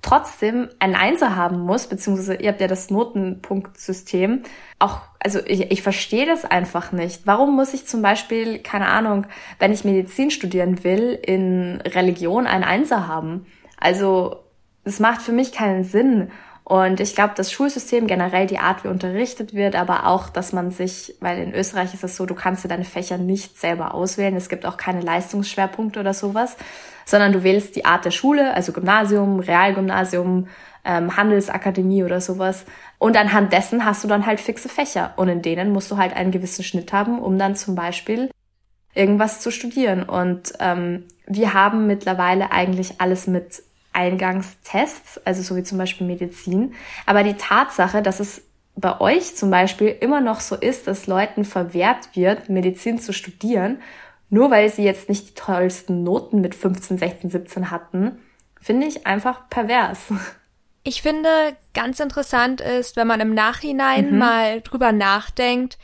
trotzdem ein Einser haben muss, beziehungsweise ihr habt ja das Notenpunktsystem. Auch, also ich, ich verstehe das einfach nicht. Warum muss ich zum Beispiel, keine Ahnung, wenn ich Medizin studieren will, in Religion ein Einser haben? Also, das macht für mich keinen Sinn. Und ich glaube, das Schulsystem generell, die Art, wie unterrichtet wird, aber auch, dass man sich, weil in Österreich ist es so, du kannst dir deine Fächer nicht selber auswählen. Es gibt auch keine Leistungsschwerpunkte oder sowas, sondern du wählst die Art der Schule, also Gymnasium, Realgymnasium, ähm, Handelsakademie oder sowas. Und anhand dessen hast du dann halt fixe Fächer. Und in denen musst du halt einen gewissen Schnitt haben, um dann zum Beispiel irgendwas zu studieren. Und ähm, wir haben mittlerweile eigentlich alles mit Eingangstests, also so wie zum Beispiel Medizin. Aber die Tatsache, dass es bei euch zum Beispiel immer noch so ist, dass Leuten verwehrt wird, Medizin zu studieren, nur weil sie jetzt nicht die tollsten Noten mit 15, 16, 17 hatten, finde ich einfach pervers. Ich finde, ganz interessant ist, wenn man im Nachhinein mhm. mal drüber nachdenkt,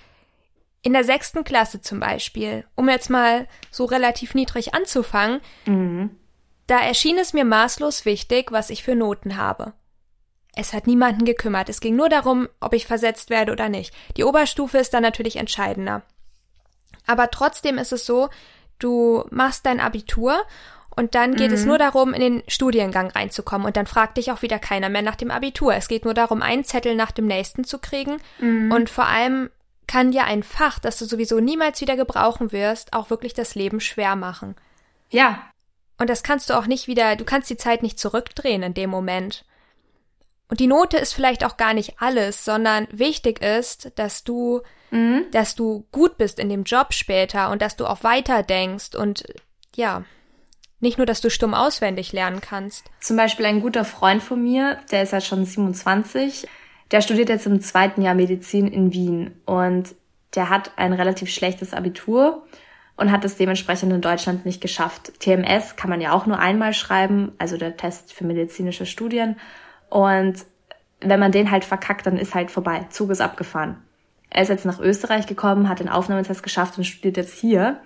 in der sechsten Klasse zum Beispiel, um jetzt mal so relativ niedrig anzufangen, mhm. Da erschien es mir maßlos wichtig, was ich für Noten habe. Es hat niemanden gekümmert, es ging nur darum, ob ich versetzt werde oder nicht. Die Oberstufe ist dann natürlich entscheidender. Aber trotzdem ist es so, du machst dein Abitur und dann geht mhm. es nur darum, in den Studiengang reinzukommen. Und dann fragt dich auch wieder keiner mehr nach dem Abitur. Es geht nur darum, einen Zettel nach dem nächsten zu kriegen. Mhm. Und vor allem kann dir ein Fach, das du sowieso niemals wieder gebrauchen wirst, auch wirklich das Leben schwer machen. Ja, und das kannst du auch nicht wieder, du kannst die Zeit nicht zurückdrehen in dem Moment. Und die Note ist vielleicht auch gar nicht alles, sondern wichtig ist, dass du, mhm. dass du gut bist in dem Job später und dass du auch weiter denkst und ja, nicht nur, dass du stumm auswendig lernen kannst. Zum Beispiel ein guter Freund von mir, der ist ja schon 27, der studiert jetzt im zweiten Jahr Medizin in Wien und der hat ein relativ schlechtes Abitur und hat es dementsprechend in Deutschland nicht geschafft. TMS kann man ja auch nur einmal schreiben, also der Test für medizinische Studien. Und wenn man den halt verkackt, dann ist halt vorbei. Zug ist abgefahren. Er ist jetzt nach Österreich gekommen, hat den Aufnahmetest geschafft und studiert jetzt hier.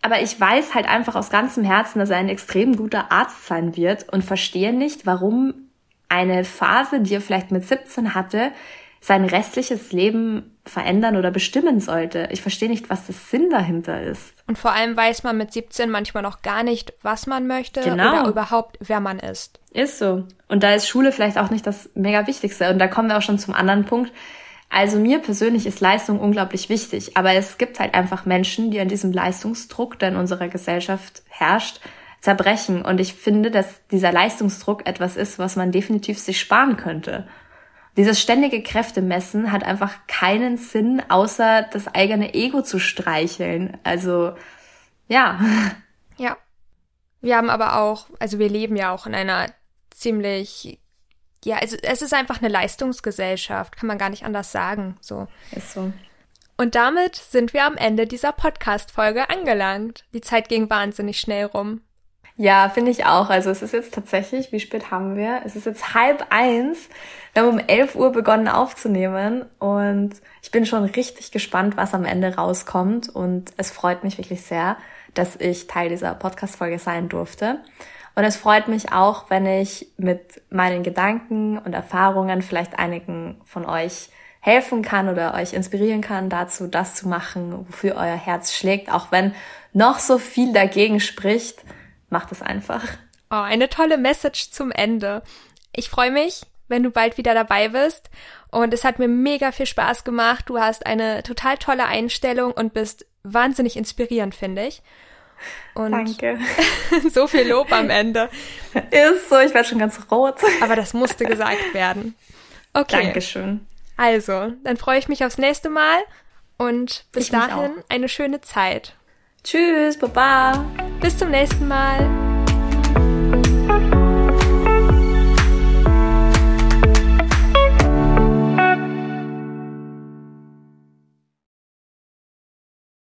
Aber ich weiß halt einfach aus ganzem Herzen, dass er ein extrem guter Arzt sein wird und verstehe nicht, warum eine Phase, die er vielleicht mit 17 hatte, sein restliches Leben verändern oder bestimmen sollte. Ich verstehe nicht, was das Sinn dahinter ist. Und vor allem weiß man mit 17 manchmal noch gar nicht, was man möchte genau. oder überhaupt, wer man ist. Ist so. Und da ist Schule vielleicht auch nicht das mega Wichtigste. Und da kommen wir auch schon zum anderen Punkt. Also mir persönlich ist Leistung unglaublich wichtig, aber es gibt halt einfach Menschen, die an diesem Leistungsdruck, der in unserer Gesellschaft herrscht, zerbrechen. Und ich finde, dass dieser Leistungsdruck etwas ist, was man definitiv sich sparen könnte. Dieses ständige Kräftemessen hat einfach keinen Sinn, außer das eigene Ego zu streicheln. Also, ja. Ja. Wir haben aber auch, also wir leben ja auch in einer ziemlich, ja, also es ist einfach eine Leistungsgesellschaft, kann man gar nicht anders sagen, so. Ist so. Und damit sind wir am Ende dieser Podcast-Folge angelangt. Die Zeit ging wahnsinnig schnell rum. Ja, finde ich auch. Also es ist jetzt tatsächlich, wie spät haben wir? Es ist jetzt halb eins. Wir haben um elf Uhr begonnen aufzunehmen und ich bin schon richtig gespannt, was am Ende rauskommt und es freut mich wirklich sehr, dass ich Teil dieser Podcast-Folge sein durfte. Und es freut mich auch, wenn ich mit meinen Gedanken und Erfahrungen vielleicht einigen von euch helfen kann oder euch inspirieren kann, dazu das zu machen, wofür euer Herz schlägt, auch wenn noch so viel dagegen spricht, macht es einfach. Oh, eine tolle Message zum Ende. Ich freue mich, wenn du bald wieder dabei bist. Und es hat mir mega viel Spaß gemacht. Du hast eine total tolle Einstellung und bist wahnsinnig inspirierend, finde ich. Und Danke. so viel Lob am Ende. Ist so, ich werde schon ganz rot. Aber das musste gesagt werden. Okay. Dankeschön. Also, dann freue ich mich aufs nächste Mal und bis dahin eine schöne Zeit. Tschüss, Baba. Bis zum nächsten Mal.